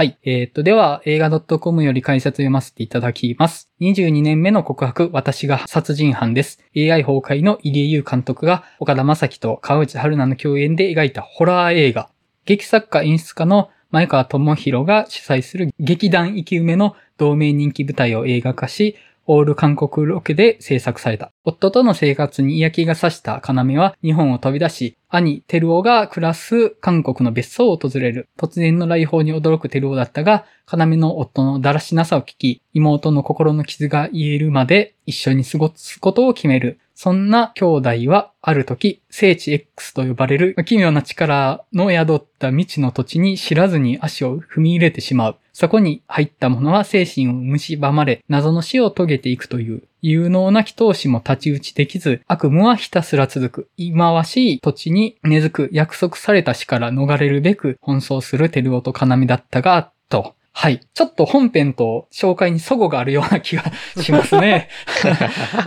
はい。えっ、と、では、映画 .com より解説読ませていただきます。22年目の告白、私が殺人犯です。AI 崩壊の入江優監督が、岡田正樹と川内春奈の共演で描いたホラー映画。劇作家演出家の前川智弘が主催する劇団生き埋めの同名人気舞台を映画化し、オール韓国ロケで制作された。夫との生活に嫌気がさした要は日本を飛び出し、兄、テルオが暮らす韓国の別荘を訪れる。突然の来訪に驚くテルオだったが、要の夫のだらしなさを聞き、妹の心の傷が癒えるまで一緒に過ごすことを決める。そんな兄弟は、ある時、聖地 X と呼ばれる奇妙な力の宿った未知の土地に知らずに足を踏み入れてしまう。そこに入った者は精神を蝕まれ、謎の死を遂げていくという。有能な祈祷師も太刀打ちできず、悪夢はひたすら続く。忌まわしい土地に根付く約束された死から逃れるべく奔走するテルオとカナミだったが、と。はい。ちょっと本編と紹介に齟齬があるような気がしますね。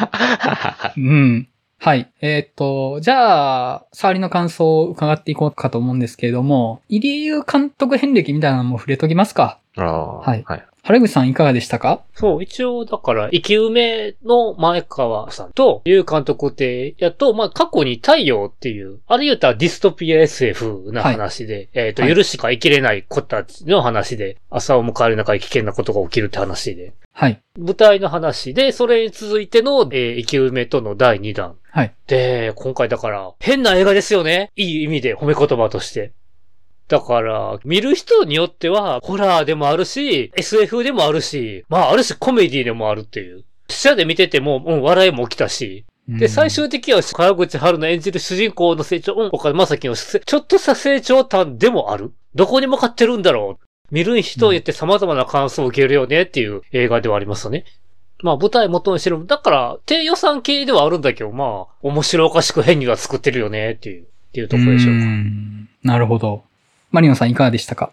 うん。はい。えーっと、じゃあ、触りの感想を伺っていこうかと思うんですけれども、入江優監督遍歴みたいなのも触れときますか。ああ。はいはい。原口さんいかがでしたか？そう、一応、だから、生き埋めの前川さんと、ゆう監督って、やっと、まあ、過去に太陽っていう、あれ言ったらディストピア SF な話で、えっ、と、はい許しか生きれない子たちの話で、朝を迎える中に危険なことが起きるって話で、はい。舞台の話で、それに続いての、えー生き埋めとの第2弾。はい。で、今回だから、変な映画ですよね。いい意味で褒め言葉として。だから、見る人によっては、ホラーでもあるし、SF でもあるし、まあ、あるしコメディでもあるっていう。視野で見てても、うん、笑いも起きたし。で、最終的には、川口春の演じる主人公の成長、うん、岡田正樹のせちょっとした成長感でもある。どこに向かってるんだろう。見る人によって様々な感想を受けるよねっていう映画ではありますよね。まあ舞台元にしてる。だから、低予算系ではあるんだけど、まあ、面白おかしく変には作ってるよねっていう、っていうところでしょううか。んなるほど。マリノさんいかがでしたか？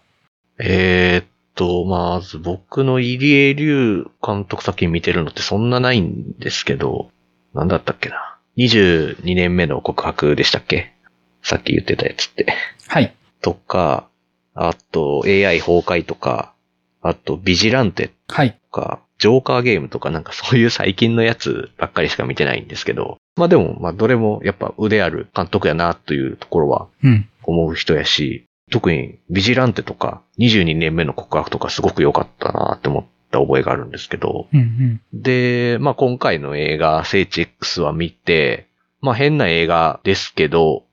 えーっと、まず僕の入江龍監督作品見てるのってそんなないんですけど、なんだったっけな？22年目の告白でしたっけ？さっき言ってたやつって。はい。とか、あと AI 崩壊とか、あとビジランテはい。とか、ジョーカーゲームとかなんかそういう最近のやつばっかりしか見てないんですけど、まあでも、まあどれもやっぱ腕ある監督やなというところはうん。思う人やし、特にビジランテとか22年目の告白とかすごく良かったなって思った覚えがあるんですけど、うんうん。で、まあ今回の映画、聖地 X は見て、まあ変な映画ですけど、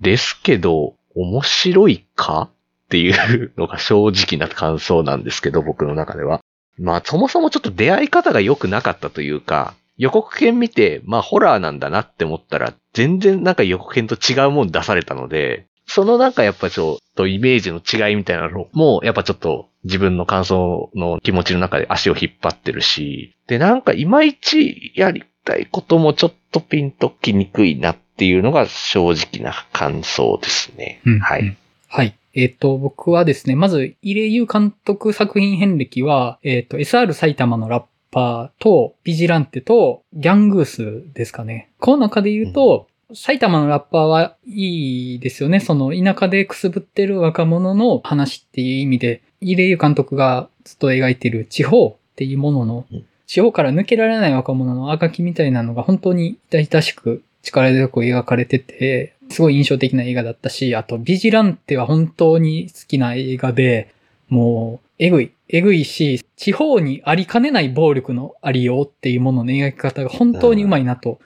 ですけど、面白いかっていうのが正直な感想なんですけど、僕の中では。まあそもそもちょっと出会い方が良くなかったというか、予告編見て、まあホラーなんだなって思ったら、全然なんか予告編と違うもん出されたので、そのなんかやっぱちょっとイメージの違いみたいなのも、やっぱちょっと自分の感想の気持ちの中で足を引っ張ってるし、で、なんかいまいちやりたいこともちょっとピンときにくいなっていうのが正直な感想ですね。うんはい。。はい。えっ、と、僕はですね、まず、入江優監督作品遍歴は、えっ、と、SR 埼玉のラッパーと、ビジランテと、ギャングースですかね。この中で言うと、埼玉のラッパーはいいですよね。その、田舎でくすぶってる若者の話っていう意味で、入江優監督がずっと描いてる地方っていうもののうん、地方から抜けられない若者のあがきみたいなのが本当に痛々しく力強く描かれてて、すごい印象的な映画だったし、あと、ビジランテは本当に好きな映画で、もう、えぐい、えぐいし、地方にありかねない暴力のありようっていうものの描き方が本当にうまいなと。うん。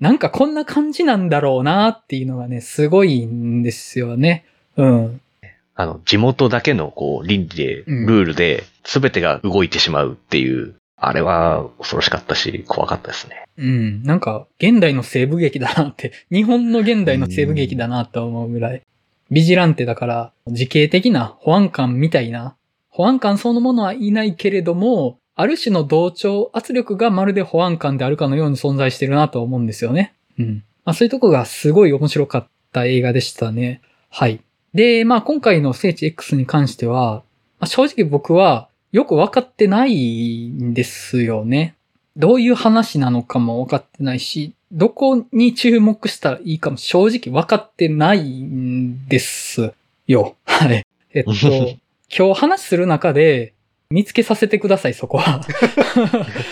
なんかこんな感じなんだろうなっていうのがね、すごいんですよね。うん。あの、地元だけのこう、倫理で、うんルールで、すべてが動いてしまうっていう、あれは恐ろしかったし、怖かったですね。うん。なんか、現代の西部劇だなって、日本の現代の西部劇だなと思うぐらい。ビジランテだから、自警的な保安官みたいな、保安官そのものはいないけれども、ある種の同調圧力がまるで保安官であるかのように存在してるなと思うんですよね。うん。まあそういうとこがすごい面白かった映画でしたね。はい。で、まあ今回の聖地 X に関しては、まあ正直僕はよくわかってないんですよね。どういう話なのかも分かってないし、どこに注目したらいいかも正直分かってないんですよ。はい。えっと、今日話する中で見つけさせてください、そこは。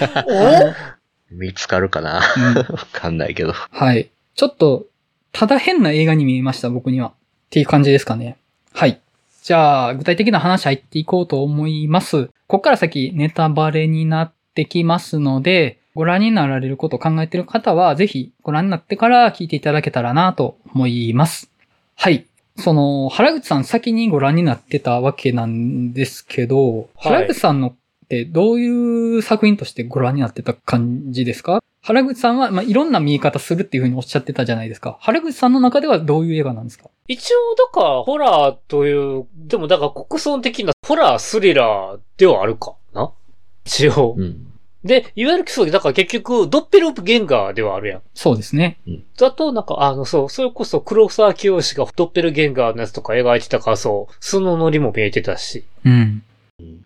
見つかるかな？うんわかんないけど。はい。ちょっと、ただ変な映画に見えました、僕には。っていう感じですかね。はい。じゃあ、具体的な話入っていこうと思います。こっから先、ネタバレになってきますので、ご覧になられることを考えている方は、ぜひご覧になってから聞いていただけたらなと思います。はい。その、原口さん先にご覧になってたわけなんですけど、はい原口さんのってどういう作品としてご覧になってた感じですか？原口さんは、まあ、いろんな見え方するっていうふうにおっしゃってたじゃないですか。原口さんの中ではどういう映画なんですか？一応、だから、ホラーという、でもだから国村的なホラースリラーではあるかな？一応。うん。で、いわゆるそう、だから結局、ドッペルゲンガーではあるやん。そうですね。だと、なんか、あの、そう、それこそ黒沢清がドッペルゲンガーのやつとか描いてたから、そう、素のノリも見えてたし。うん。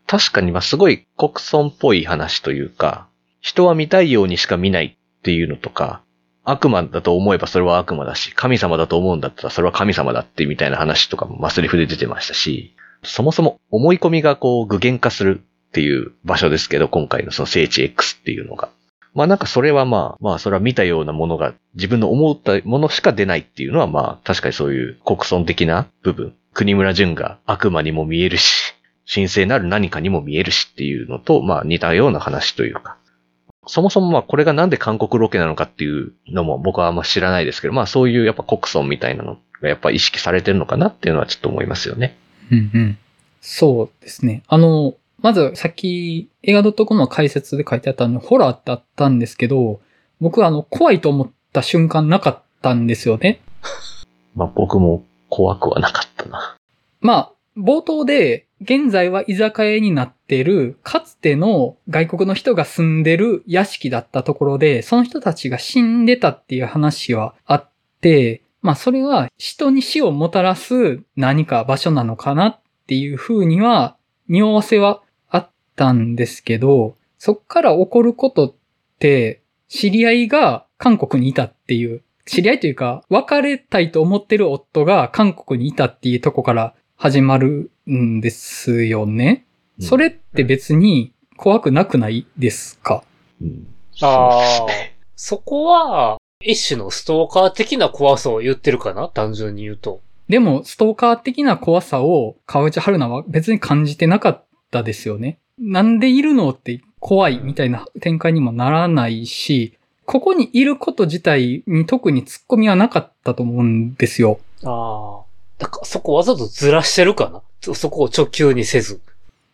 確かに、まあ、すごい国村っぽい話というか、人は見たいようにしか見ないっていうのとか、悪魔だと思えばそれは悪魔だし、神様だと思うんだったらそれは神様だってみたいな話とかもマスリフで出てましたし、そもそも思い込みがこう具現化するっていう場所ですけど、今回のその聖地 X っていうのが。まあなんかそれはまあ、まあそれは見たようなものが自分の思ったものしか出ないっていうのはまあ確かにそういう国村的な部分。国村淳が悪魔にも見えるし、神聖なる何かにも見えるしっていうのと、まあ似たような話というか。そもそもまあこれがなんで韓国ロケなのかっていうのも僕はあんま知らないですけど、まあそういうやっぱ国村みたいなのがやっぱ意識されてるのかなっていうのはちょっと思いますよね。うんうん。そうですね。あの、まずさっき映画 .com の解説で書いてあったのにホラーってあったんですけど、僕はあの怖いと思った瞬間なかったんですよね。まあ僕も怖くはなかったな。まあ、冒頭で、現在は居酒屋になっている、かつての外国の人が住んでる屋敷だったところで、その人たちが死んでたっていう話はあって、まあそれは人に死をもたらす何か場所なのかなっていうふうには、匂わせはたんですけど、そっから起こることって、知り合いが韓国にいたっていう、知り合いというか、別れたいと思ってる夫が韓国にいたっていうとこから始まるんですよね。うんそれって別に怖くなくないですか？うん。ああそこは、一種のストーカー的な怖さを言ってるかな？単純に言うと。でも、ストーカー的な怖さを川内春奈は別に感じてなかったですよね。なんでいるのって怖いみたいな展開にもならないし、ここにいること自体に特に突っ込みはなかったと思うんですよ。ああ。だからそこわざとずらしてるかな？そそこを直球にせず。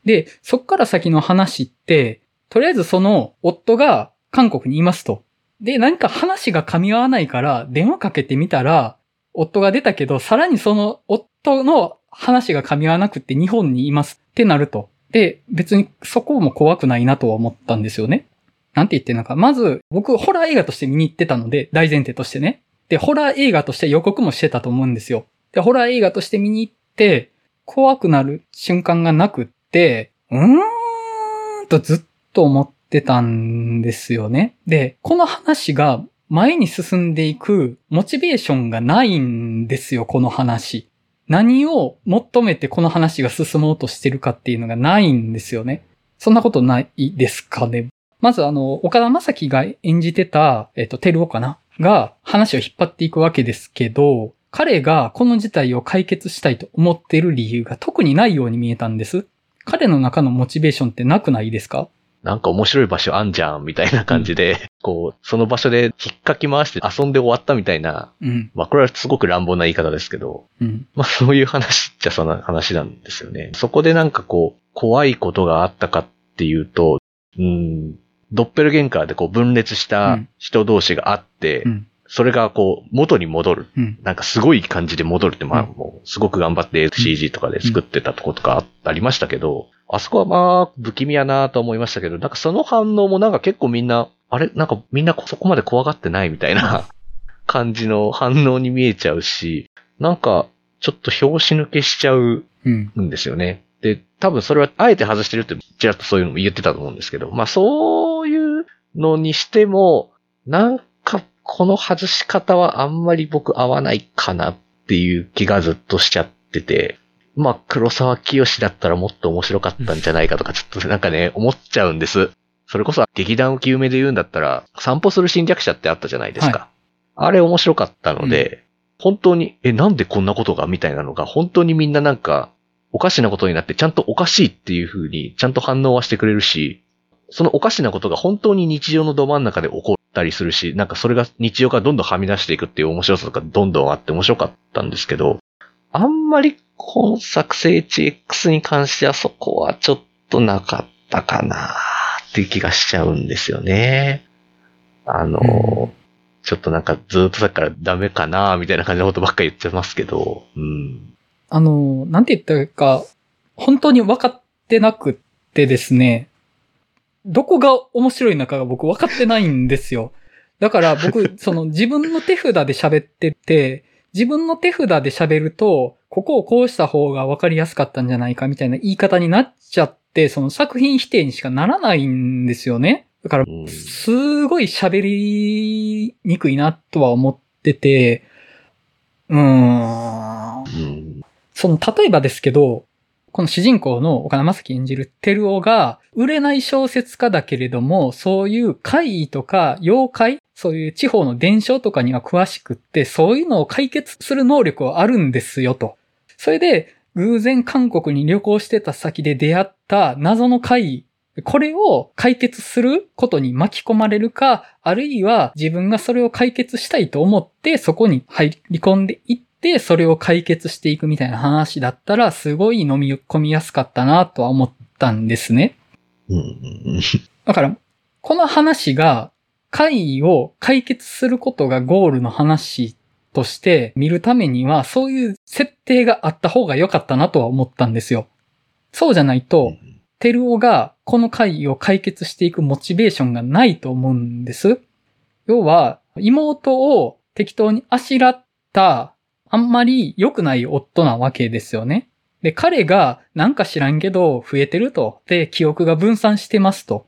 で、そっから先の話って、とりあえずその夫が韓国にいますと。で、何か話が噛み合わないから電話かけてみたら、夫が出たけど、さらにその夫の話が噛み合わなくって日本にいますってなると。で、別にそこも怖くないなとは思ったんですよね。なんて言ってんのか。まず、僕、ホラー映画として見に行ってたので、大前提としてね。で、ホラー映画として予告もしてたと思うんですよ。で、ホラー映画として見に行って、怖くなる瞬間がなくって、うーんとずっと思ってたんですよね。で、この話が前に進んでいくモチベーションがないんですよ、この話。何を求めてこの話が進もうとしてるかっていうのがないんですよね。そんなことないですかね。まずあの、岡田正樹が演じてた、えっ、と、テルオかなが話を引っ張っていくわけですけど、彼がこの事態を解決したいと思っている理由が特にないように見えたんです。彼の中のモチベーションってなくないですか？なんか面白い場所あんじゃん、みたいな感じで、こう、その場所で引っかき回して遊んで終わったみたいな、うん。まあこれはすごく乱暴な言い方ですけど、うん。まあそういう話っちゃそんな話なんですよね。そこでなんかこう、怖いことがあったかっていうと、うん、ドッペルゲンカーでこう分裂した人同士があって、うん。それがこう、元に戻る。うん。なんかすごい感じで戻るって、まあうんもう、すごく頑張って CG とかで作ってたとことかありましたけど、あそこはまあ、不気味やなと思いましたけど、なんかその反応もなんか結構みんな、あれ？なんかみんなそこまで怖がってないみたいな 感じの反応に見えちゃうし、なんか、ちょっと拍子抜けしちゃううん。んですよね。で、多分それはあえて外してるって、ちらっとそういうのも言ってたと思うんですけど、まあそういうのにしても、なんかこの外し方はあんまり僕合わないかなっていう気がずっとしちゃってて、まあ、黒沢清だったらもっと面白かったんじゃないかとか、ちょっとなんかね、思っちゃうんです。それこそ劇団浮世目で言うんだったら、散歩する侵略者ってあったじゃないですか。あれ面白かったので、本当に、え、なんでこんなことがみたいなのが、本当にみんななんか、おかしなことになって、ちゃんとおかしいっていう風に、ちゃんと反応はしてくれるし、そのおかしなことが本当に日常のど真ん中で起こったりするし、なんかそれが日常からどんどんはみ出していくっていう面白さとかどんどんあって面白かったんですけど、あんまり今作聖地 X に関してはそこはちょっとなかったかなっていう気がしちゃうんですよね。あの、うんちょっとなんかずっとさっきからダメかなみたいな感じのことばっかり言ってますけど、うん。あの、なんて言ったか、本当に分かってなくってですね、どこが面白いのかが僕分かってないんですよ。だから僕、その自分の手札で喋ってて、自分の手札で喋ると、ここをこうした方が分かりやすかったんじゃないかみたいな言い方になっちゃって、その作品否定にしかならないんですよね。だからう、んすごい喋りにくいなとは思ってて、うーん。その、例えばですけど、この主人公の岡田正樹演じるテルオが、売れない小説家だけれども、そういう怪異とか妖怪、そういう地方の伝承とかには詳しくって、そういうのを解決する能力はあるんですよと。それで、偶然韓国に旅行してた先で出会った謎の怪異、これを解決することに巻き込まれるか、あるいは自分がそれを解決したいと思ってそこに入り込んでいっ、それを解決していくみたいな話だったら、すごい飲み込みやすかったなとは思ったんですね。うん。だから、この話が、怪異を解決することがゴールの話として見るためには、そういう設定があった方が良かったなとは思ったんですよ。そうじゃないと、テルオがこの怪異を解決していくモチベーションがないと思うんです。要は、妹を適当にあしらった、あんまり良くない夫なわけですよね。で、彼がなんか知らんけど増えてると。で、記憶が分散してますと。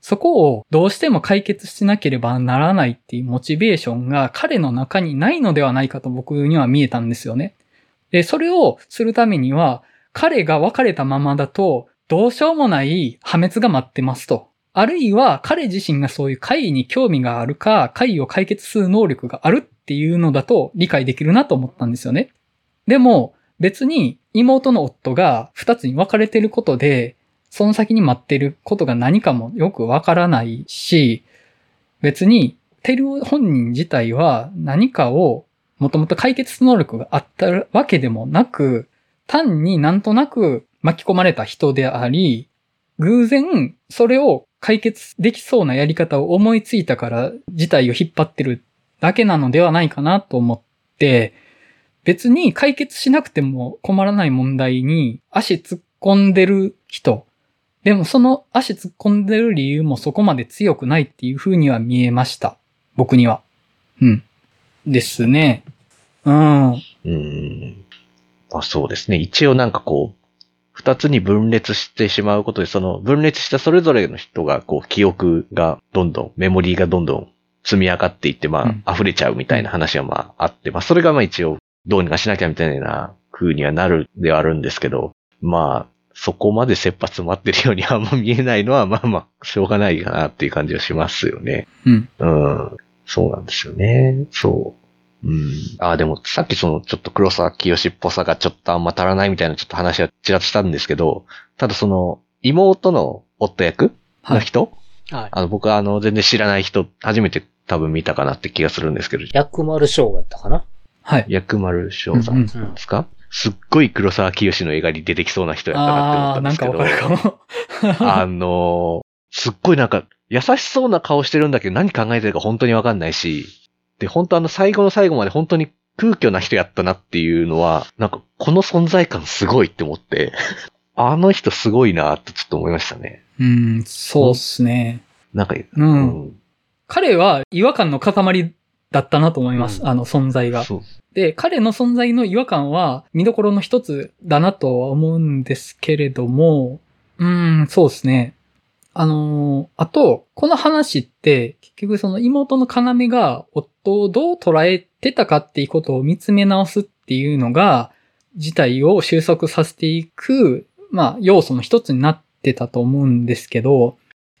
そこをどうしても解決しなければならないっていうモチベーションが彼の中にないのではないかと僕には見えたんですよね。で、それをするためには、彼が別れたままだと、どうしようもない破滅が待ってますと。あるいは彼自身がそういう怪異に興味があるか、怪異を解決する能力があるっていうのだと理解できるなと思ったんですよね。でも別に妹の夫が二つに分かれてることで、その先に待ってることが何かもよくわからないし、別にテル本人自体は何かをもともと解決能力があったわけでもなく、単になんとなく巻き込まれた人であり、偶然それを解決できそうなやり方を思いついたから事態を引っ張ってるだけなのではないかなと思って、別に解決しなくても困らない問題に足突っ込んでる人。でもその足突っ込んでる理由もそこまで強くないっていう風には見えました。僕には。うん。ですね。うん。うん。まあそうですね。一応なんかこう、二つに分裂してしまうことで、その分裂したそれぞれの人が、こう、記憶がどんどん、メモリーがどんどん積み上がっていって、まうんあ、溢れちゃうみたいな話がまああって、まあそれがまあ一応、どうにかしなきゃみたいな風にはなるではあるんですけど、まあ、そこまで切羽詰まってるようにあんま見えないのは、まあまあ、しょうがないかなっていう感じはしますよね。うん。うん。そうなんですよね。そう。うん。ああ、でもさっきそのちょっと黒沢清っぽさがちょっとあんま足らないみたいなちょっと話はちらっとしたんですけど、ただその妹の夫役はい。の人、はい。あの僕はあの全然知らない人、初めて多分見たかなって気がするんですけど、薬丸翔吾やったかな？はい。薬丸翔さんでうん。すか、すっごい黒沢清の映画に出てきそうな人やったなって思ったんですけど。なんかわかるかも。あのーすっごいなんか、優しそうな顔してるんだけど何考えてるか本当にわかんないし、で、本当あの最後の最後まで本当に空虚な人やったなっていうのは、なんかこの存在感すごいって思って、あの人すごいなってちょっと思いましたね。うん、そうっすね。なんか、うん。彼は違和感の塊だったなと思います。うんあの存在が。で、彼の存在の違和感は見どころの一つだなとは思うんですけれども、うーん、そうですね。あのーあと、この話って、結局その妹の要が夫をどう捉えてたかっていうことを見つめ直すっていうのが、自体を収束させていく、まあ、要素の一つになってたと思うんですけど、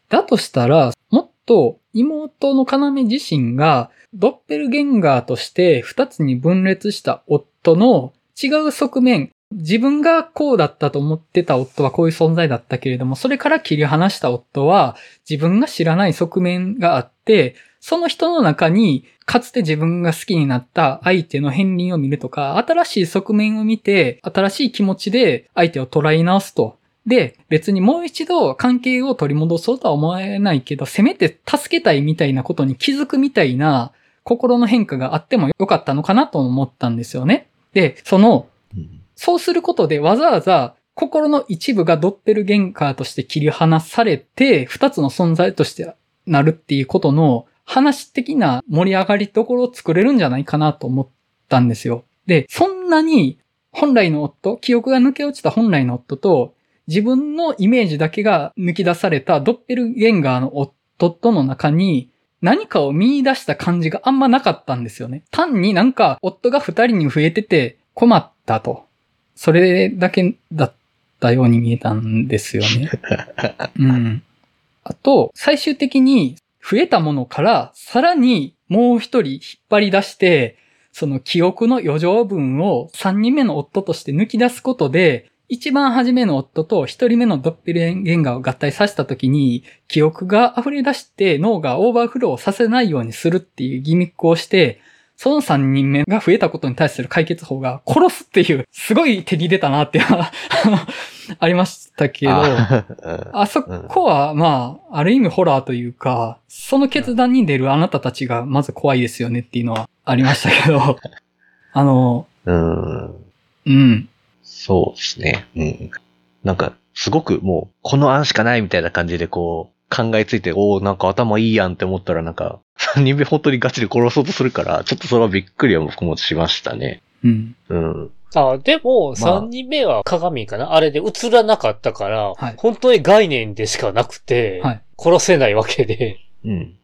だとしたら、もっと妹の要自身がドッペルゲンガーとして二つに分裂した夫の違う側面、自分がこうだったと思ってた夫はこういう存在だったけれども、それから切り離した夫は自分が知らない側面があって、その人の中にかつて自分が好きになった相手の片鱗を見るとか、新しい側面を見て、新しい気持ちで相手を捉え直すと。で、別にもう一度関係を取り戻そうとは思えないけど、せめて助けたいみたいなことに気づくみたいな心の変化があってもよかったのかなと思ったんですよね。で、その、そうすることでわざわざ心の一部がドッペルゲンカーとして切り離されて、二つの存在としてなるっていうことの話的な盛り上がりところを作れるんじゃないかなと思ったんですよ。で、そんなに本来の夫、記憶が抜け落ちた本来の夫と、自分のイメージだけが抜き出されたドッペルゲンガーの夫との中に何かを見出した感じがあんまなかったんですよね。単になんか夫が二人に増えてて困ったと。それだけだったように見えたんですよね。うん。あと、最終的に増えたものからさらにもう一人引っ張り出して、その記憶の余剰分を三人目の夫として抜き出すことで、一番初めの夫と一人目のドッペルゲンガーを合体させた時に、記憶が溢れ出して脳がオーバーフローさせないようにするっていうギミックをして、その3人目が増えたことに対する解決法が殺すっていう、すごい手に出たなっていうのはありましたけど、あそこはまあ、ある意味ホラーというか、その決断に出るあなたたちがまず怖いですよねっていうのはありましたけど、あの、うん。うん。そうですね。うん。なんか、すごくもう、この案しかないみたいな感じでこう、考えついて、おおなんか頭いいやんって思ったらなんか、3人目本当にガチで殺そうとするから、ちょっとそれはびっくりは僕もしましたね。うん。うん。あ、でも、3人目は鏡かな、まあ、あれで映らなかったから、はい、本当に概念でしかなくて、はい、殺せないわけで。うん。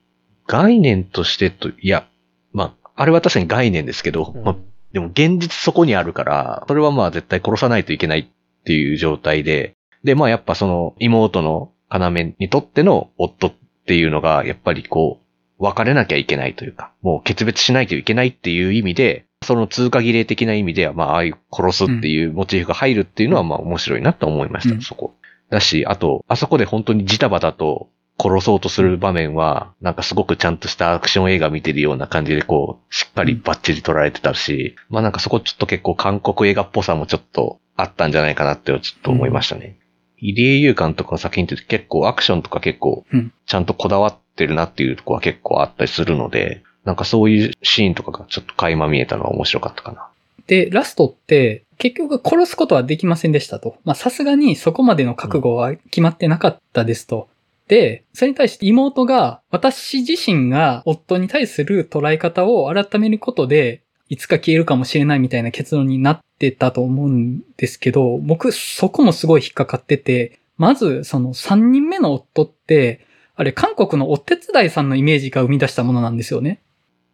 概念としてと、いや、まあ、あれは確かに概念ですけど、うん、まあ、でも現実そこにあるから、それはまあ絶対殺さないといけないっていう状態で、で、まあやっぱその妹の要にとっての夫っていうのが、やっぱりこう、別れなきゃいけないというか、もう決別しないといけないっていう意味で、その通過儀礼的な意味では、まあ、ああいう殺すっていうモチーフが入るっていうのは、まあ面白いなと思いました、うん、そこ。だし、あと、あそこで本当にジタバタと殺そうとする場面は、なんかすごくちゃんとしたアクション映画見てるような感じでこう、しっかりバッチリ撮られてたし、まあなんかそこちょっと結構韓国映画っぽさもちょっとあったんじゃないかなってちょっと思いましたね。入江優監督の作品って結構アクションとか結構ちゃんとこだわってるなっていうとこは結構あったりするので、なんかそういうシーンとかがちょっと垣間見えたのは面白かったかな。で、ラストって結局殺すことはできませんでしたと。まあさすがにそこまでの覚悟は決まってなかったですと。で、それに対して妹が私自身が夫に対する捉え方を改めることでいつか消えるかもしれないみたいな結論になってたと思うんですけど、僕そこもすごい引っかかってて、まずその3人目の夫って、あれ韓国のお手伝いさんのイメージが生み出したものなんですよね。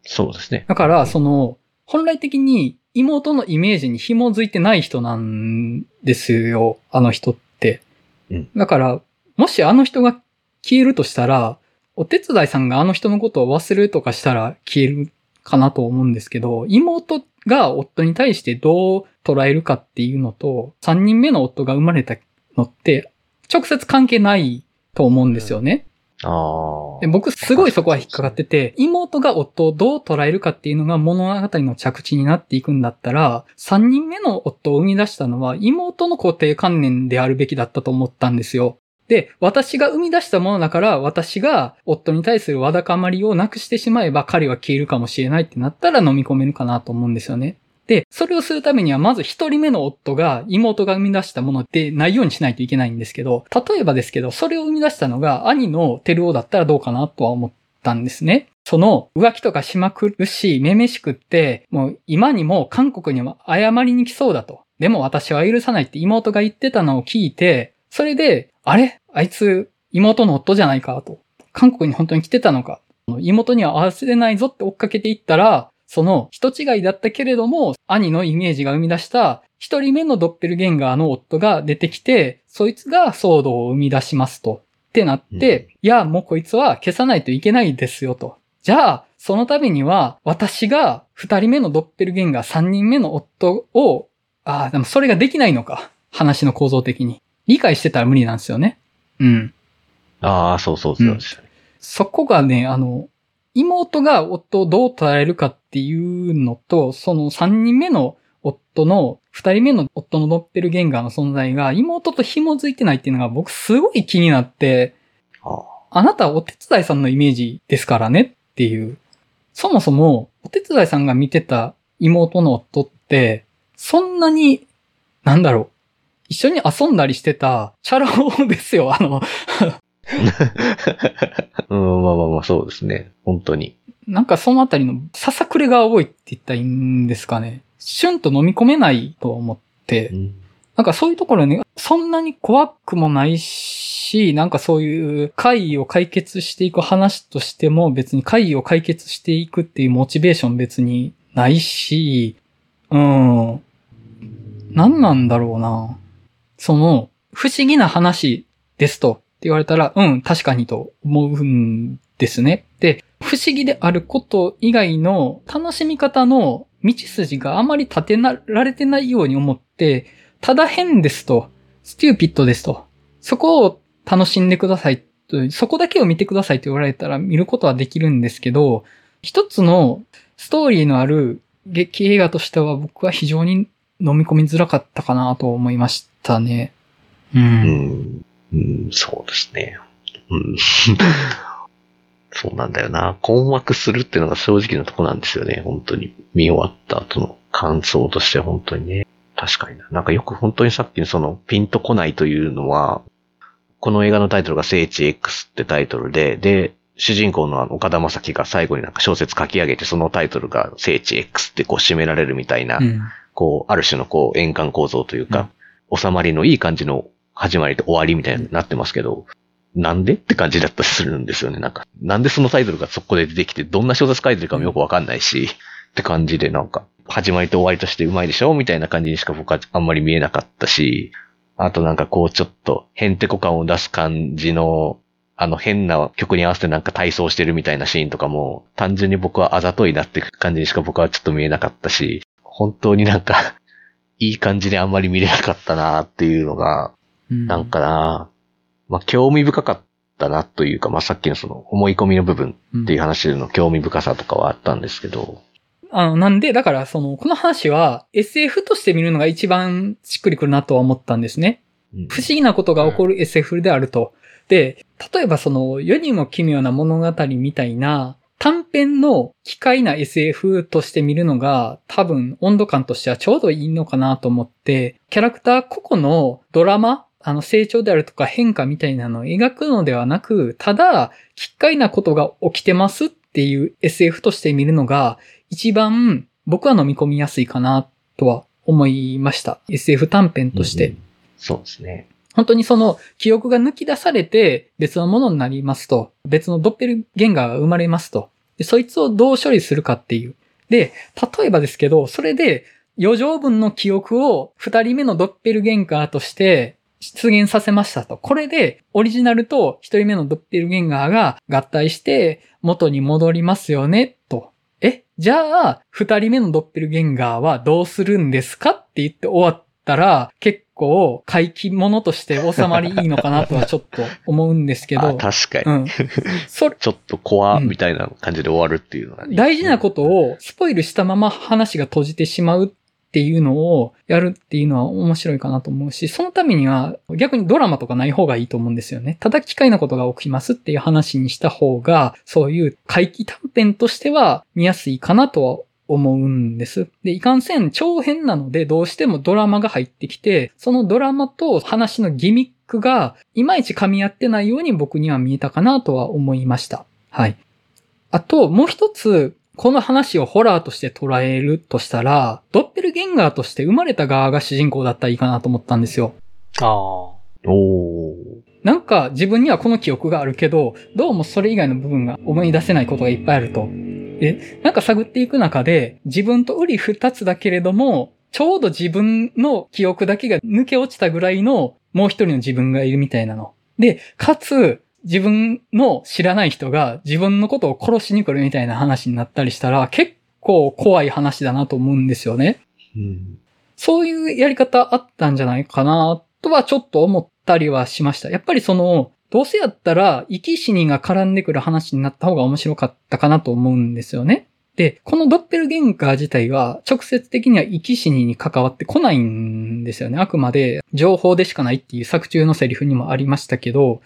そうですね。だから、その、本来的に妹のイメージに紐づいてない人なんですよ、あの人って。うん、だから、もしあの人が消えるとしたら、お手伝いさんがあの人のことを忘れるとかしたら消えるかなと思うんですけど、妹が夫に対してどう捉えるかっていうのと、3人目の夫が生まれたのって、直接関係ないと思うんですよね。あで僕すごいそこは引っかかってて、妹が夫をどう捉えるかっていうのが物語の着地になっていくんだったら、3人目の夫を生み出したのは妹の固定観念であるべきだったと思ったんですよ。で、私が生み出したものだから、私が夫に対するわだかまりをなくしてしまえば彼は消えるかもしれないってなったら飲み込めるかなと思うんですよね。で、それをするためには、まず一人目の夫が妹が生み出したものってないようにしないといけないんですけど、例えばですけど、それを生み出したのが兄のテルオだったらどうかなとは思ったんですね。その浮気とかしまくるし、めめしくって、もう今にも韓国にも謝りに来そうだと。でも私は許さないって妹が言ってたのを聞いて、それで、あれ？あいつ、妹の夫じゃないかと。韓国に本当に来てたのか。妹には合わせないぞって追っかけていったら、その人違いだったけれども、兄のイメージが生み出した一人目のドッペルゲンガーの夫が出てきて、そいつが騒動を生み出しますと。ってなって、いや、もうこいつは消さないといけないですよと。じゃあ、そのためには、私が二人目のドッペルゲンガー、三人目の夫を、ああ、でもそれができないのか。話の構造的に。理解してたら無理なんですよね。うん。ああ、そうそうそうですよね。そこがね、あの、妹が夫をどう捉えるかっていうのと、その三人目の夫の、二人目の夫のドッペルゲンガーの存在が妹と紐づいてないっていうのが僕すごい気になって、ああなたはお手伝いさんのイメージですからねっていう。そもそも、お手伝いさんが見てた妹の夫って、そんなに、なんだろう、一緒に遊んだりしてた、チャラ男ですよ、あの、うん、まあまあまあ、そうですね。本当に。なんかそのあたりのささくれが多いって言ったらいいんですかね。シュンと飲み込めないと思ってう、んなんかそういうところね、そんなに怖くもないし、なんかそういう会議を解決していく話としても別に会議を解決していくっていうモチベーション別にないし、うん。何なんだろうな。その、不思議な話ですとって言われたら、うん、確かにと思うんですね。で、不思議であること以外の楽しみ方の道筋があまり立てなられてないように思って、ただ変ですと、ステューピッドですと、そこを楽しんでください、そこだけを見てくださいと言われたら見ることはできるんですけど、一つのストーリーのある劇映画としては僕は非常に飲み込みづらかったかなと思いましたね。う。うんん。うん、そうですね。うん。そうなんだよな。困惑するっていうのが正直なとこなんですよね。本当に。見終わった後の感想として本当にね。確かにな。なんかよく本当にさっきのそのピンとこないというのは、この映画のタイトルが聖地 X ってタイトルで、で、主人公のあの岡田正樹が最後になんか小説書き上げて、そのタイトルが聖地 X ってこう締められるみたいな、うん。こう、ある種のこう、円環構造というか、収まりのいい感じの始まりと終わりみたいになってますけど、なんで？って感じだったりするんですよね。なんか、なんでそのタイトルがそこで出てきて、どんな小説書いてるかもよくわかんないし、って感じでなんか、始まりと終わりとしてうまいでしょみたいな感じにしか僕はあんまり見えなかったし、あとなんかこうちょっと、へんてこ感を出す感じの、あの変な曲に合わせてなんか体操してるみたいなシーンとかも、単純に僕はあざといなって感じにしか僕はちょっと見えなかったし、本当になんか、いい感じであんまり見れなかったなっていうのが、うん。なんかな、まあ、興味深かったなというか、まあ、さっきのその思い込みの部分っていう話での興味深さとかはあったんですけど、あの、なんで、だから、その、この話は SF として見るのが一番しっくりくるなとは思ったんですね。うん。不思議なことが起こる SF であると。で、例えばその、世にも奇妙な物語みたいな、短編の機械な SF として見るのが、多分温度感としてはちょうどいいのかなと思って、キャラクター個々のドラマ、あの成長であるとか変化みたいなのを描くのではなく、ただ、奇怪なことが起きてますっていう SF として見るのが、一番僕は飲み込みやすいかなとは思いました。SF 短編として。うんそうですね。本当にその記憶が抜き出されて別のものになりますと、別のドッペルゲンガーが生まれますと。でそいつをどう処理するかっていう。で、例えばですけど、それで余剰分の記憶を二人目のドッペルゲンガーとして出現させましたと。これでオリジナルと一人目のドッペルゲンガーが合体して元に戻りますよね、と。え、じゃあ、二人目のドッペルゲンガーはどうするんですかって言って終わったら、結構、回帰物として収まりいいのかなとはちょっと思うんですけ あど、確かに。うん。それ、ちょっと怖うんみたいな感じで終わるっていうのがね、大事なことをスポイルしたまま話が閉じてしまうっていうのをやるっていうのは面白いかなと思うし、そのためには逆にドラマとかない方がいいと思うんですよね。ただ機械なことが起きますっていう話にした方が、そういう回帰短編としては見やすいかなとは思うんです。で、いかんせん長編なのでどうしてもドラマが入ってきて、そのドラマと話のギミックがいまいち噛み合ってないように僕には見えたかなとは思いました。はい。あと、もう一つ、この話をホラーとして捉えるとしたら、ドッペルゲンガーとして生まれた側が主人公だったらいいかなと思ったんですよ。ああ。おー。なんか自分にはこの記憶があるけど、どうもそれ以外の部分が思い出せないことがいっぱいあると。で、なんか探っていく中で、自分と瓜二つだけれども、ちょうど自分の記憶だけが抜け落ちたぐらいのもう一人の自分がいるみたいなの。で、かつ、自分の知らない人が自分のことを殺しに来るみたいな話になったりしたら結構怖い話だなと思うんですよね。うん。そういうやり方あったんじゃないかなとはちょっと思ったりはしました。やっぱりその、どうせやったら、生き死にが絡んでくる話になった方が面白かったかなと思うんですよね。で、このドッペルゲンガー自体は直接的には生き死にに関わってこないんですよね。あくまで情報でしかないっていう作中のセリフにもありましたけど、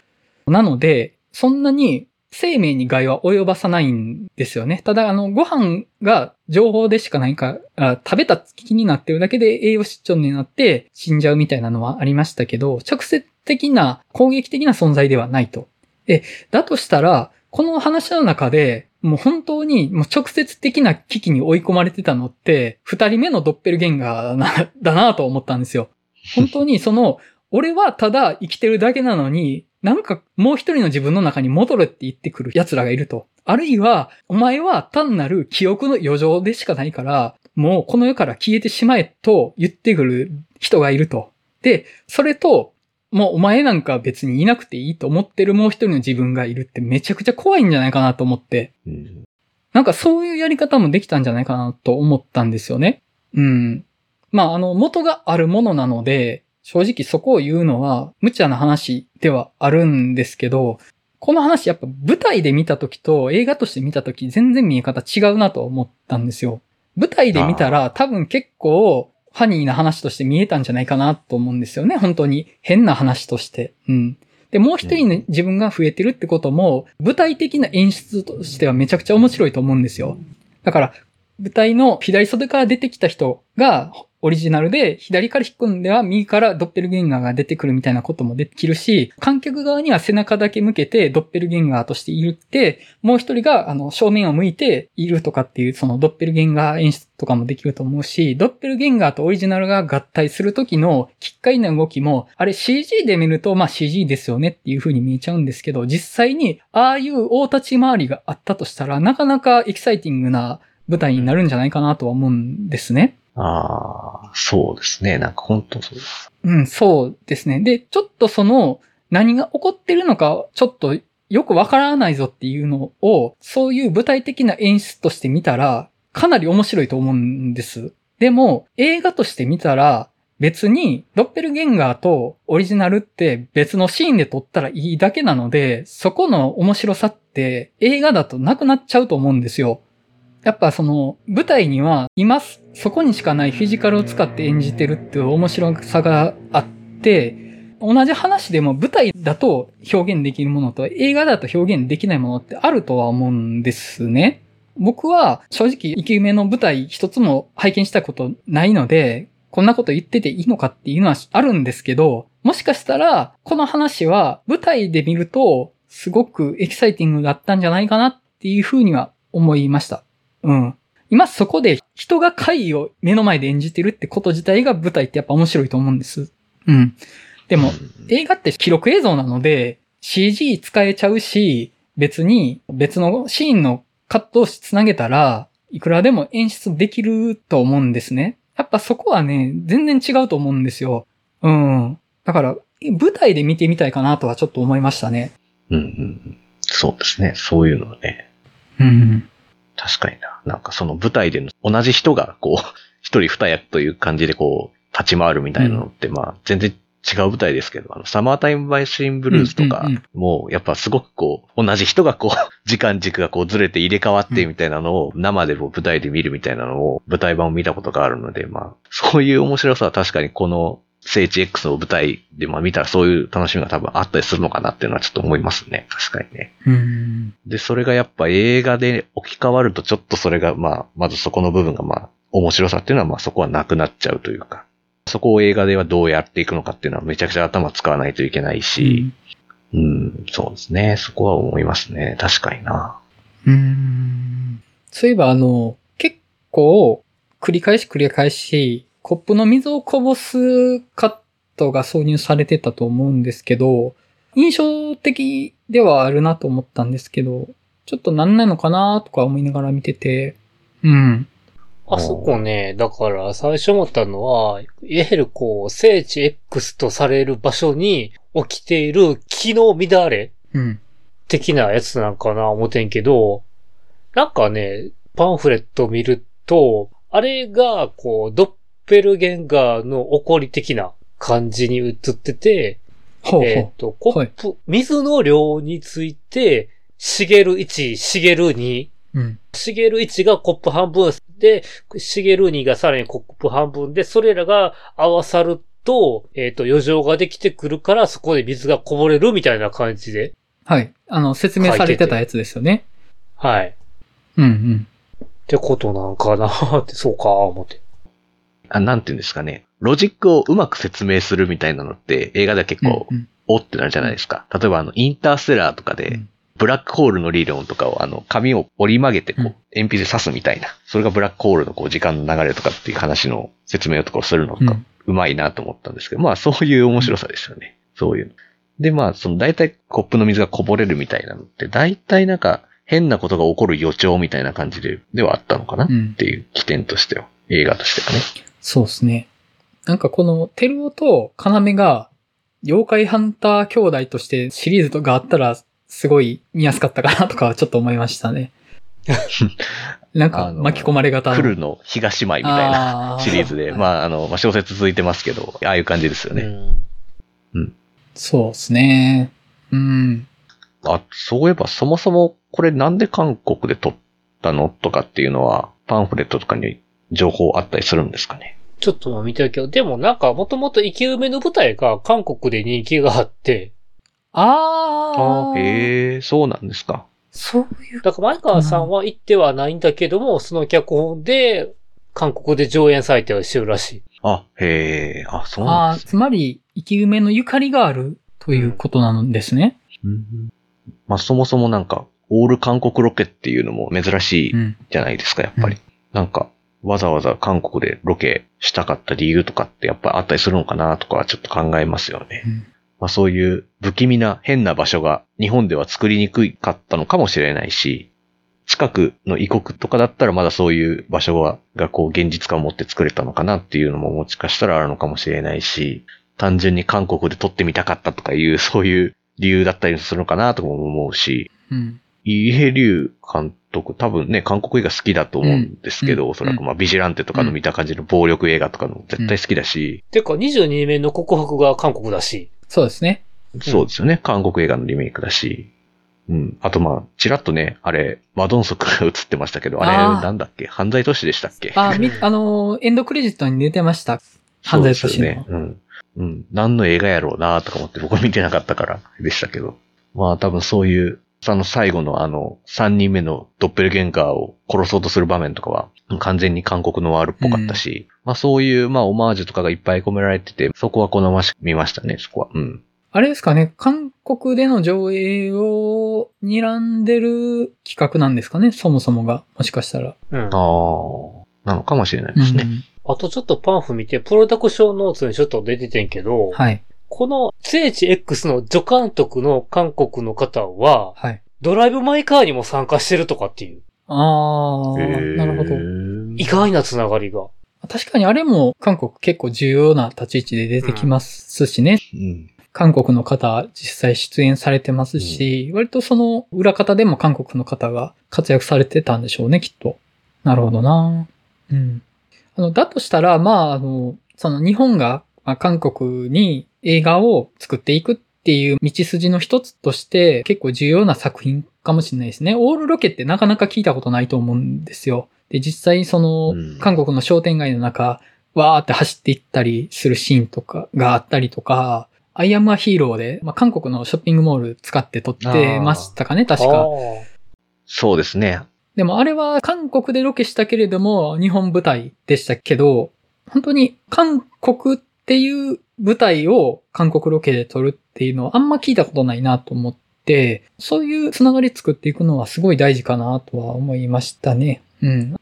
なので、そんなに生命に害は及ばさないんですよね。ただ、あの、ご飯が情報でしかないか、あ食べた気になってるだけで栄養失調になって死んじゃうみたいなのはありましたけど、直接的な攻撃的な存在ではないと。え、だとしたら、この話の中で、もう本当にもう直接的な危機に追い込まれてたのって、二人目のドッペルゲンガーなだなと思ったんですよ。本当にその、俺はただ生きてるだけなのに、なんかもう一人の自分の中に戻れって言ってくる奴らがいると。あるいは、お前は単なる記憶の余剰でしかないから、もうこの世から消えてしまえと言ってくる人がいると。で、それと、もうお前なんか別にいなくていいと思ってるもう一人の自分がいるってめちゃくちゃ怖いんじゃないかなと思って。うん。なんかそういうやり方もできたんじゃないかなと思ったんですよね。うん。まあ、あの、元があるものなので、正直そこを言うのは無茶な話ではあるんですけど、この話やっぱ舞台で見た時と映画として見た時全然見え方違うなと思ったんですよ。舞台で見たら多分結構ファニーな話として見えたんじゃないかなと思うんですよね。本当に変な話として。うん。で、もう一人の自分が増えてるってことも、舞台的な演出としてはめちゃくちゃ面白いと思うんですよ。だから、舞台の左袖から出てきた人がオリジナルで、左から引っ込んでは右からドッペルゲンガーが出てくるみたいなこともできるし、観客側には背中だけ向けてドッペルゲンガーとしているって、もう一人があの正面を向いているとかっていうそのドッペルゲンガー演出とかもできると思うし、ドッペルゲンガーとオリジナルが合体する時の奇怪な動きも、あれ CG で見るとまあ CG ですよねっていう風に見えちゃうんですけど、実際にああいう大立ち回りがあったとしたら、なかなかエキサイティングな舞台になるんじゃないかなとは思うんですね。ああ、そうですね。なんか本当そうです。うん、そうですね。で、ちょっとその、何が起こってるのか、ちょっとよくわからないぞっていうのを、そういう舞台的な演出として見たら、かなり面白いと思うんです。でも、映画として見たら、別に、ドッペルゲンガーとオリジナルって別のシーンで撮ったらいいだけなので、そこの面白さって映画だとなくなっちゃうと思うんですよ。やっぱその舞台には今そこにしかないフィジカルを使って演じてるっていう面白さがあって、同じ話でも舞台だと表現できるものと映画だと表現できないものってあるとは思うんですね。僕は正直生き埋めの舞台一つも拝見したことないので、こんなこと言ってていいのかっていうのはあるんですけど、もしかしたらこの話は舞台で見るとすごくエキサイティングだったんじゃないかなっていうふうには思いました。うん。今そこで人が怪を目の前で演じてるってこと自体が舞台ってやっぱ面白いと思うんです。うん。でも、映画って記録映像なので CG 使えちゃうし、別に別のシーンのカットをつなげたらいくらでも演出できると思うんですね。やっぱそこはね、全然違うと思うんですよ。うん。だから、舞台で見てみたいかなとはちょっと思いましたね。うんうんうん。そうですね。そういうのはね。うん。確かにな。なんかその舞台での同じ人がこう、一人二役という感じでこう、立ち回るみたいなのって、まあ全然違う舞台ですけど、あの、サマータイムバイシンブルースとかうんうんうん、もうやっぱすごくこう、同じ人がこう、時間軸がこうずれて入れ替わってみたいなのを、生でも舞台で見るみたいなのを、舞台版を見たことがあるので、まあ、そういう面白さは確かにこの、聖地 X の舞台でまあ見たらそういう楽しみが多分あったりするのかなっていうのはちょっと思いますね。確かにね。うん。で、それがやっぱ映画で置き換わるとちょっとそれが、まあ、まずそこの部分がまあ、面白さっていうのはまあそこはなくなっちゃうというか、そこを映画ではどうやっていくのかっていうのはめちゃくちゃ頭使わないといけないし、うん、そうですね。そこは思いますね。確かにな。うん。そういえばあの、結構、繰り返し繰り返し、コップの水をこぼすカットが挿入されてたと思うんですけど、印象的ではあるなと思ったんですけど、ちょっと何なのかなとか思いながら見てて、うん。あそこね、だから最初思ったのは、いわゆるこう、聖地 X とされる場所に起きている気の乱れうん。的なやつなんかな思ってんけど、なんかね、パンフレット見ると、あれがこう、ドッペルゲンガーの起こり的な感じに映ってて、ほうほう。えっ、と、コップ、水の量について、しげる1、しげる2、うん。しげる1がコップ半分で、しげる2がさらにコップ半分で、それらが合わさると、えっ、と、余剰ができてくるから、そこで水がこぼれるみたいな感じで。はい。あの、説明されてたやつですよね。はい。うんうん。ってことなんかなって、そうか、思って。あ、なんていうんですかね。ロジックをうまく説明するみたいなのって映画では結構、うんうんおってなるじゃないですか。例えばあの、インターステラーとかで、うんブラックホールの理論とかをあの、紙を折り曲げてこう、うん鉛筆で刺すみたいな。それがブラックホールのこう、時間の流れとかっていう話の説明とかをするのとか、うまいなと思ったんですけど、まあそういう面白さですよね。そういうの。で、まあその大体コップの水がこぼれるみたいなのって、大体なんか変なことが起こる予兆みたいな感じで、ではあったのかなっうん。ていう起点としては、映画としてはね。そうですね。なんかこの、テルオとカナメが、妖怪ハンター兄弟としてシリーズとかあったら、すごい見やすかったかなとかはちょっと思いましたね。なんか巻き込まれ型の。来るの東舞みたいなあシリーズで、まああの、まあ小説続いてますけど、ああいう感じですよね。うん。そうですね。うん。あ、そういえばそもそもこれなんで韓国で撮ったのとかっていうのは、パンフレットとかに情報あったりするんですかね？ちょっと見てるけど、でもなんかもともと生き埋めの舞台が韓国で人気があって、ああ。へえ、そうなんですか。そういう。だから前川さんは行ってはないんだけども、その脚本で韓国で上演されてはしてるらしい。あ、へえ、あ、そうなんああ、ですね。つまり、生き埋めのゆかりがあるということなんですね。うんまあそもそもなんか、オール韓国ロケっていうのも珍しいうん。じゃないですか、やっぱり。なんか、わざわざ韓国でロケしたかった理由とかってやっぱあったりするのかなとかはちょっと考えますよね。うんまあそういう不気味な変な場所が日本では作りにくかったのかもしれないし、近くの異国とかだったらまだそういう場所ががこう現実感を持って作れたのかなっていうのももしかしたらあるのかもしれないし、単純に韓国で撮ってみたかったとかいうそういう理由だったりするのかなとかも思うし、うん。イエリュウ監督、多分ね、韓国映画好きだと思うんですけど、うんおそらくまあビジランテとかの見た感じの暴力映画とかの絶対好きだし、てか22年目の告白が韓国だし。そうですね。そうですよね、韓国映画のリメイクだし、うん。あとまあ、ちらっとね、あれ、マドンソクが映ってましたけど、あれ、なんだっけ？犯罪都市でしたっけ？あ、み、あのー、エンドクレジットに出てました。犯罪都市の。そうですよね。うん。うん。何の映画やろうなとか思って僕見てなかったからでしたけど。まあ多分そういう、あの最後のあの、三人目のドッペルゲンガーを殺そうとする場面とかは、完全に韓国のワールっぽかったし、まあそういう、まあオマージュとかがいっぱい込められてて、そこは好ましく見ましたね、そこは。うん。あれですかね、韓国での上映を睨んでる企画なんですかね、そもそもが。もしかしたら。うん。ああ、なのかもしれないですね。うんあとちょっとパンフ見て、プロダクションノーツにちょっと出ててんけど、はい。この聖地 X の助監督の韓国の方は、はい。ドライブ・マイ・カーにも参加してるとかっていう、あへー、ーなるほど。意外なつながりが。確かにあれも韓国結構重要な立ち位置で出てきますしね。うん。韓国の方実際出演されてますし、割とその裏方でも韓国の方が活躍されてたんでしょうね、きっと。なるほどなうん。あの、だとしたら、まあ、あの、その日本が、まあ、韓国に映画を作っていくっていう道筋の一つとして結構重要な作品かもしれないですね。オールロケってなかなか聞いたことないと思うんですよ。で、実際そのうん、韓国の商店街の中、わーって走っていったりするシーンとかがあったりとか、アイアムアヒーローで、まあ、韓国のショッピングモール使って撮ってましたかね、確あか。ーそうですね。でもあれは韓国でロケしたけれども、日本舞台でしたけど、本当に韓国っていう舞台を韓国ロケで撮るっていうのはあんま聞いたことないなと思って、そういうつながり作っていくのはすごい大事かなとは思いましたね。うん。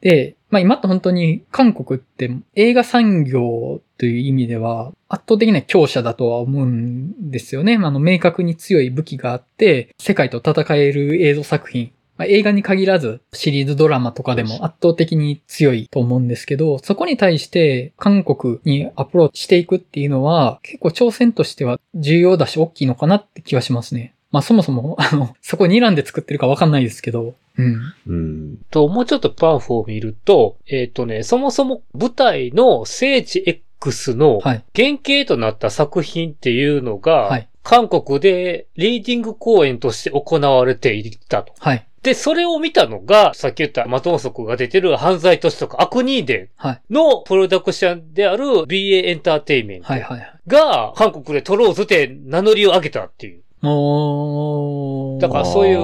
で、まあ今って本当に韓国って映画産業という意味では圧倒的な強者だとは思うんですよね。あの明確に強い武器があって、世界と戦える映像作品まあ、映画に限らずシリーズドラマとかでも圧倒的に強いと思うんですけど、そこに対して韓国にアプローチしていくっていうのは結構挑戦としては重要だし大きいのかなって気はしますね。まあそもそも、あの、そこ睨んで作ってるかわかんないですけど、うん。うん。と、もうちょっとパンフを見ると、えっ、とね、そもそも舞台の聖地 X のはい。原型となった作品っていうのが、はい。韓国でリーディング公演として行われていたと。はい。で、それを見たのが、さっき言ったマトンソクが出てる犯罪都市とか悪人伝はい。のプロダクションである BA エンターテイメントはい。はい。が韓国でトローズって名乗りを上げたっていう。だからそういう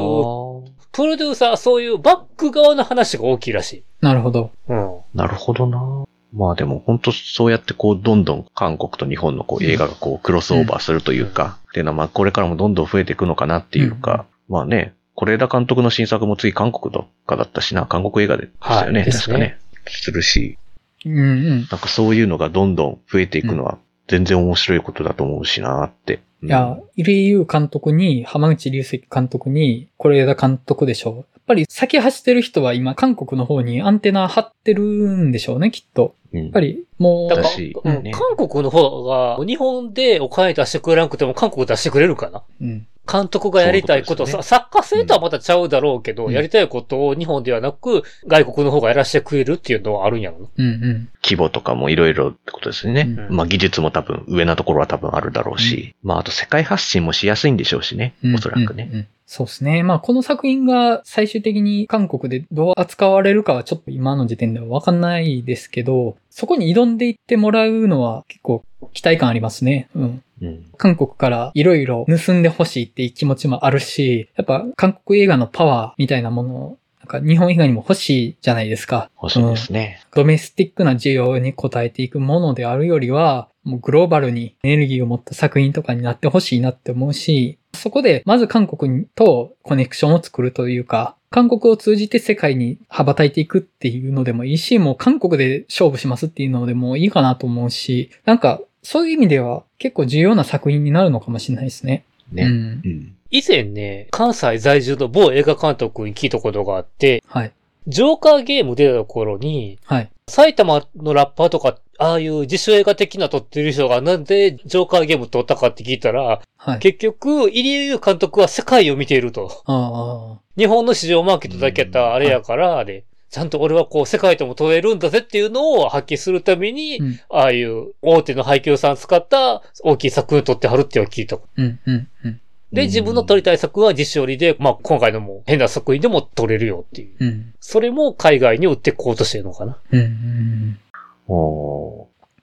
プロデューサー、そういうバック側の話が大きいらしい。なるほど。うん。なるほどな。まあでも本当そうやってこうどんどん韓国と日本のこう映画がこうクロスオーバーするというか、っていうのはまあこれからもどんどん増えていくのかなっていうか、まあね、是枝監督の新作も次韓国とかだったしな、韓国映画でしたよね、はい確かね。するし、うんうん。なんかそういうのがどんどん増えていくのは全然面白いことだと思うしなって。うんいや、入江優監督に、浜口竜石監督に、是枝監督でしょう。やっぱり先走ってる人は今、韓国の方にアンテナ張ってるんでしょうね、きっと。うんやっぱり、もう、だから、だしうんね韓国の方が、日本でお金出してくれなくても韓国出してくれるかな？うん。監督がやりたいことさ、作家性とはまたちゃうだろうけど、うんやりたいことを日本ではなく、外国の方がやらせてくれるっていうのはあるんやろな。うんうん。規模とかもいろいろってことですよね。うんまあ技術も多分上なところは多分あるだろうし、まああと世界発信もしやすいんでしょうしね、うんおそらくね。うんうんそうですね。まあ、この作品が最終的に韓国でどう扱われるかはちょっと今の時点ではわかんないですけど、そこに挑んでいってもらうのは結構期待感ありますね。うん。うん。韓国からいろいろ盗んでほしいっていう気持ちもあるし、やっぱ韓国映画のパワーみたいなものを、なんか日本以外にも欲しいじゃないですか。欲しいですね。ドメスティックな需要に応えていくものであるよりは、もうグローバルにエネルギーを持った作品とかになってほしいなって思うし、そこでまず韓国とコネクションを作るというか、韓国を通じて世界に羽ばたいていくっていうのでもいいし、もう韓国で勝負しますっていうのでもいいかなと思うし、なんかそういう意味では結構重要な作品になるのかもしれないですね。ね。うんう。ん。以前ね、関西在住の某映画監督に聞いたことがあって、はい。ジョーカーゲーム出た頃に、はい。埼玉のラッパーとか、ああいう自主映画的な撮ってる人がなんでジョーカーゲーム撮ったかって聞いたら、はい。結局、入江優監督は世界を見ていると。日本の市場マーケットだけやったらあれやから、で、ちゃんと俺はこう世界とも撮れるんだぜっていうのを発揮するために、うん。ああいう大手の配給さん使った大きい作品を撮ってはるっていうのを聞いた。うん。うん。うん。で、自分の撮りたい作は実写売りで、まあ今回のも変な作品でも撮れるよっていう。うん。それも海外に売ってこうとしてるのかな。うん。うん。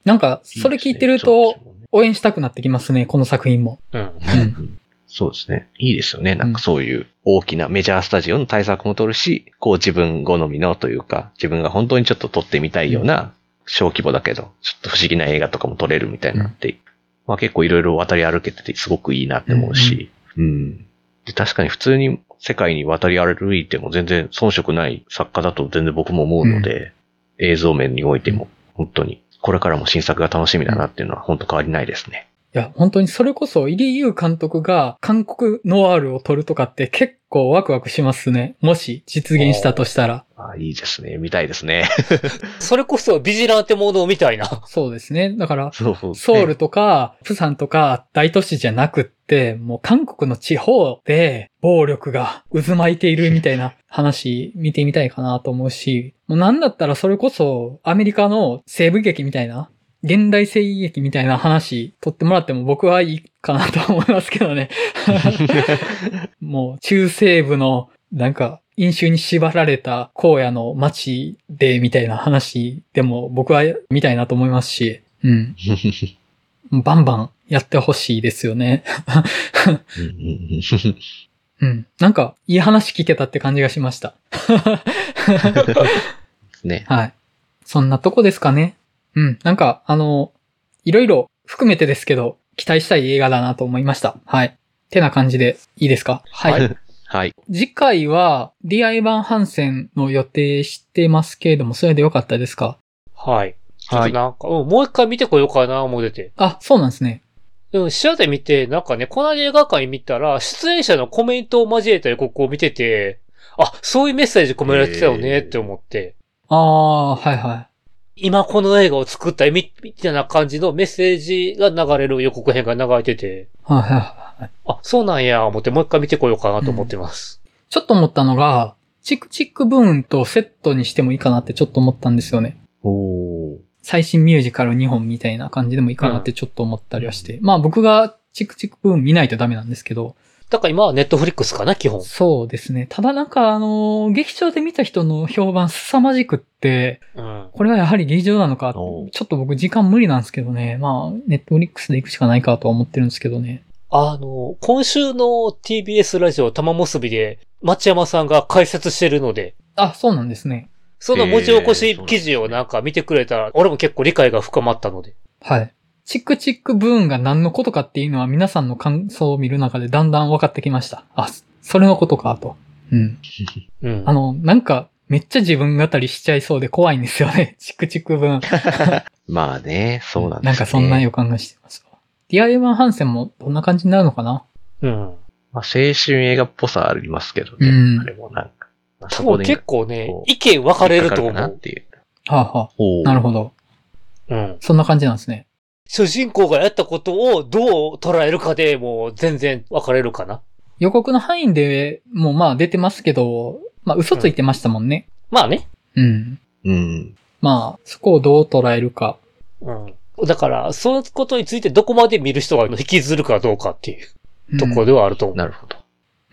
なんか、それ聞いてると応援したくなってきますね、この作品も。うん。うん。そうですね。いいですよね。なんかそういう大きなメジャースタジオの対策も取るし、こう自分好みのというか、自分が本当にちょっと撮ってみたいような、小規模だけど、ちょっと不思議な映画とかも撮れるみたいになって、まあ結構いろいろ渡り歩けててすごくいいなって思うし、うん、で確かに普通に世界に渡り歩いても全然遜色ない作家だと全然僕も思うので、映像面においても本当にこれからも新作が楽しみだなっていうのは本当変わりないですね。いや、本当にそれこそ、入江優監督が韓国ノワールを撮るとかって結構ワクワクしますね。もし実現したとしたら。あいいですね。見たいですね。それこそビジランテモードみたいな。そうですね。だから、そうそう、ソウルとか、プサンとか大都市じゃなくって、もう韓国の地方で暴力が渦巻いているみたいな話見てみたいかなと思うし、もうなんだったらそれこそアメリカの西部劇みたいな、現代西劇みたいな話撮ってもらっても僕はいいかなと思いますけどね。もう中西部のなんか飲酒に縛られた荒野の街でみたいな話でも僕は見たいなと思いますし、うん。バンバンやってほしいですよね。うん。なんか、いい話聞けたって感じがしました。ね。はい。そんなとこですかね。うん。なんか、あの、いろいろ含めてですけど、期待したい映画だなと思いました。はい。てな感じでいいですか？はい。はいはい。次回は、ディアイバンハンセンの予定してますけれども、それでよかったですか？はい。ちょっはい。となんか、うんもう一回見てこようかな、思ってて。あ、そうなんですね。でも、視野で見て、なんかね、この映画館見たら、出演者のコメントを交えた予告を見てて、あ、そういうメッセージ込められてたよねって思って、ああ、はいはい。今この映画を作ったみみたいな感じのメッセージが流れる予告編が流れてて、はいはいはい。あ、そうなんや、思ってもう一回見てこようかなと思ってます。ちょっと思ったのが、チクチクブーンとセットにしてもいいかなってちょっと思ったんですよね。おー。最新ミュージカル2本みたいな感じでもいいかなってちょっと思ったりはして。まあ僕がチクチクブーン見ないとダメなんですけど。だから今はネットフリックスかな、基本。そうですね。ただなんかあのー劇場で見た人の評判凄まじくって、うん。これはやはり劇場なのか、ちょっと僕時間無理なんですけどね。まあ、ネットフリックスで行くしかないかとは思ってるんですけどね。あの、今週の TBS ラジオ玉結びで、町山さんが解説してるので、あ、そうなんですね。その文字起こしえー記事をなんか見てくれたら、俺も結構理解が深まったので。はい。チクチクブーンが何のことかっていうのは皆さんの感想を見る中でだんだん分かってきました。あ、それのことかと。うん。うん。あの、なんか、めっちゃ自分語りしちゃいそうで怖いんですよね。チクチクブーン。まあね、そうなんですね。なんかそんな予感がしてますわ。ディアイバン・ハンセンもどんな感じになるのかな？うん。まあ、青春映画っぽさありますけどね。うんあれもなんか。まあ多分結構ね意見分かれると思う。っていう。はあ、はおあ、なるほど。うん。そんな感じなんですね。主人公がやったことをどう捉えるかでもう全然分かれるかな。予告の範囲でもうまあ出てますけど、まあ嘘ついてましたもんね。まあね。うん。うん。まあ、そこをどう捉えるか。うん。だから、そのことについてどこまで見る人が引きずるかどうかっていううんところではあると思う。なるほど。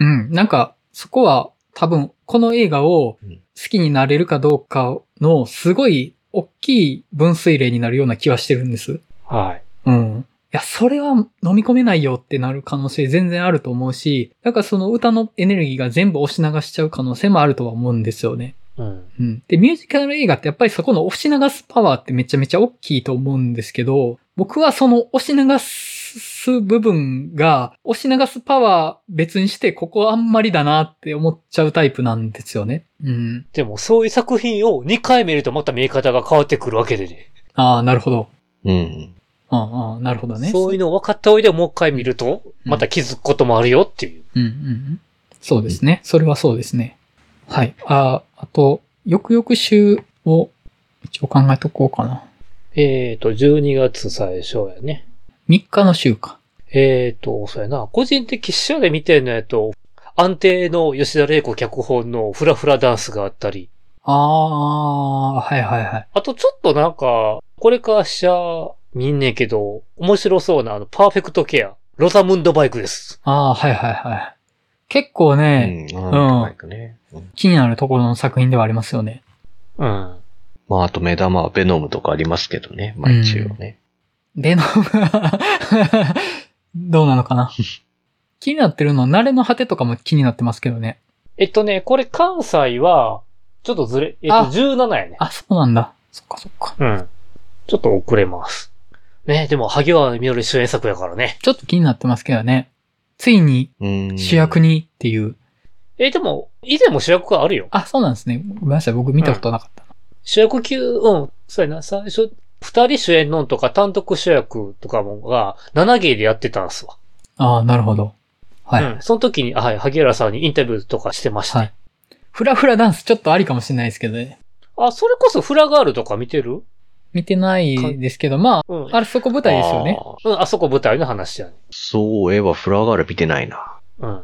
うん。なんか、そこは多分、この映画をうん好きになれるかどうかのすごい大きい分水嶺になるような気はしてるんです。はい。うん。いや、それは飲み込めないよってなる可能性全然あると思うし、だからその歌のエネルギーが全部押し流しちゃう可能性もあるとは思うんですよね。うん。うん。で、ミュージカル映画ってやっぱりそこの押し流すパワーってめちゃめちゃ大きいと思うんですけど、僕はその押し流す部分が、押し流すパワー別にして、ここあんまりだなって思っちゃうタイプなんですよね。うん。でもそういう作品を2回見るとまた見え方が変わってくるわけでね。ああ、なるほど。うん。ああなるほどね。そういうのを分かった上でもう一回見ると、また気づくこともあるよっていう。うんうんうん。そうですね。それはそうですね。はい。あ、あと、翌々週を一応考えとこうかな。えーと、12月最初やね。3日の週か。えーと、そうやな。個人的視聴で見てるのやと、安定の吉田玲子脚本のフラフラダンスがあったり、ああ、はいはいはい。あとちょっとなんか、これからしゃ見んねんけど、面白そうなあの、パーフェクトケア、ロザムンドバイクです。ああ、はいはいはい。結構ね、うん。うんマイクね。うん気になるところの作品ではありますよね。うん。まあ、あと目玉はベノムとかありますけどね。まあ一応ね。ベノムはどうなのかな？気になってるのは、慣れの果てとかも気になってますけどね。えっとね、これ関西は、ちょっとずれ、えっと、あ17やね。あ、そうなんだ。そっかそっか。うん。ちょっと遅れます。ね、でも、萩原みのり主演作やからね。ちょっと気になってますけどね。ついにうん。主役にっていう。え、でも、以前も主役があるよ。あ、そうなんですね。ごめんなさい。僕見たことなかったな。主役級、うん、そうやな、最初、二人主演のんとか単独主役とかもが、7芸でやってたんすわ。ああ、なるほど。はい。うん。その時に、あはい、萩原さんにインタビューとかしてました。はい。フラフラダンスちょっとありかもしれないですけどね。あ、それこそフラガールとか見てる？見てないですけど、まあ、うん。あれそこ舞台ですよね。あーうん、あそこ舞台の話やね。そういえばフラガール見てないな。うん。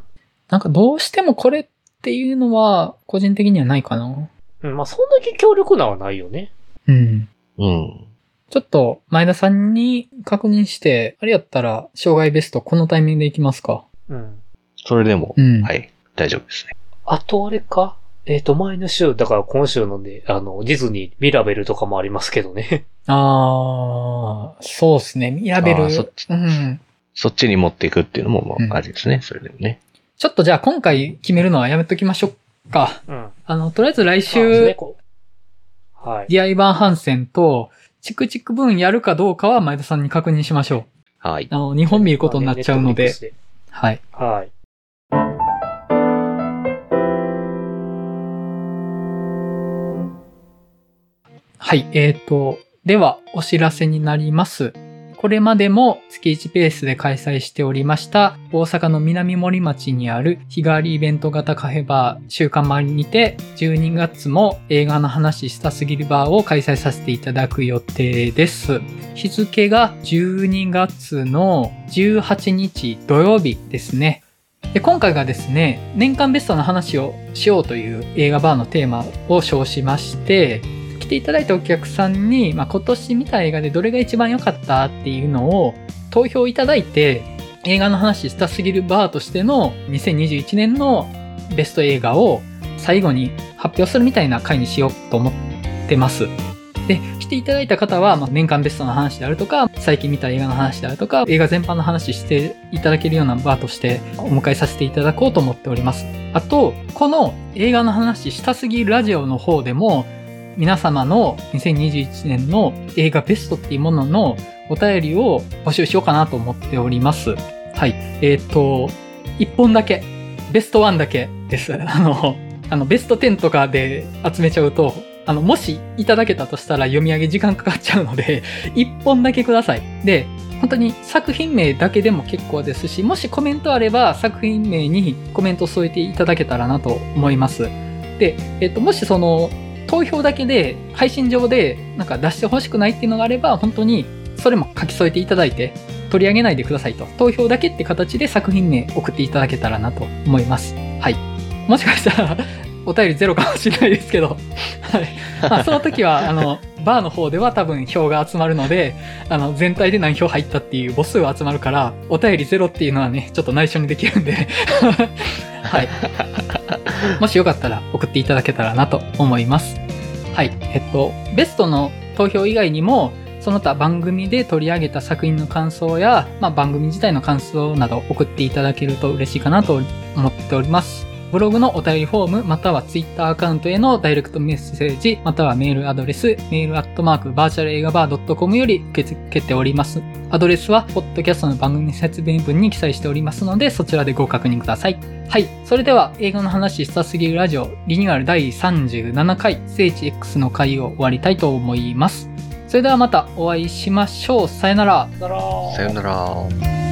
なんかどうしてもこれっていうのは、個人的にはないかな。うん、まあ、そんだけ強力なはないよね。うん。うん。ちょっと、前田さんに確認して、あれやったら、障害ベストこのタイミングでいきますか。うん。それでも、うん。はい、大丈夫ですね。あとあれか？えっ、と、前の週、だから今週ので、あの、ディズニー、ミラベルとかもありますけどね。あー、そうですね。ミラベル。あーそっちうん。そっちに持っていくっていうのも、まうんあ、ありですね。それでもね。ちょっとじゃあ今回決めるのはやめときましょうか。うん。あの、とりあえず来週、こうはい。ディアイバン・ハンセンと、チクチク分やるかどうかは前田さんに確認しましょう。はい。あの、日本見ることになっちゃうので。はい。はい。はい。えーと、では、お知らせになります。これまでも月1ペースで開催しておりました大阪の南森町にある日替わりイベント型カフェバー週刊マリにて12月も映画の話したすぎるバーを開催させていただく予定です。日付が12月の18日土曜日ですね。で今回がですね、年間ベストの話をしようという映画バーのテーマを称しまして、来ていただいたお客さんに、まあ、今年見た映画でどれが一番良かったっていうのを投票いただいて、映画の話したすぎるバーとしての2021年のベスト映画を最後に発表するみたいな回にしようと思ってます。で、来ていただいた方は、まあ、年間ベストの話であるとか、最近見た映画の話であるとか、映画全般の話していただけるようなバーとしてお迎えさせていただこうと思っております。あと、この映画の話したすぎるラジオの方でも、皆様の2021年の映画ベストっていうもののお便りを募集しようかなと思っております。はい。えっ、と、1本だけ、ベスト1だけです。あの、あの、ベスト10とかで集めちゃうと、あの、もしいただけたとしたら読み上げ時間かかっちゃうので、1本だけください。で、本当に作品名だけでも結構ですし、もしコメントあれば作品名にコメント添えていただけたらなと思います。で、えっと、もしその、投票だけで配信上でなんか出してほしくないっていうのがあれば、本当にそれも書き添えていただいて、取り上げないでくださいと。投票だけって形で作品名送っていただけたらなと思います。はい。もしかしたら、お便りゼロかもしれないですけど、はい。まあ、その時は、あの、バーの方では多分票が集まるので、あの、全体で何票入ったっていう母数は集まるから、お便りゼロっていうのはね、ちょっと内緒にできるんで、はい。もしよかったら送っていただけたらなと思います。はい。えっと、ベストの投票以外にも、その他番組で取り上げた作品の感想や、まあ、番組自体の感想など送っていただけると嬉しいかなと思っております。ブログのお便りフォーム、またはツイッターアカウントへのダイレクトメッセージ、またはメールアドレス、メールアットマークバーチャル映画バー .com より受け付けております。アドレスは、ポッドキャストの番組説明文に記載しておりますので、そちらでご確認ください。はい。それでは、映画の話したすぎるラジオ、リニューアル第37回、聖地 X の回を終わりたいと思います。それではまたお会いしましょう。さよなら。さよなら。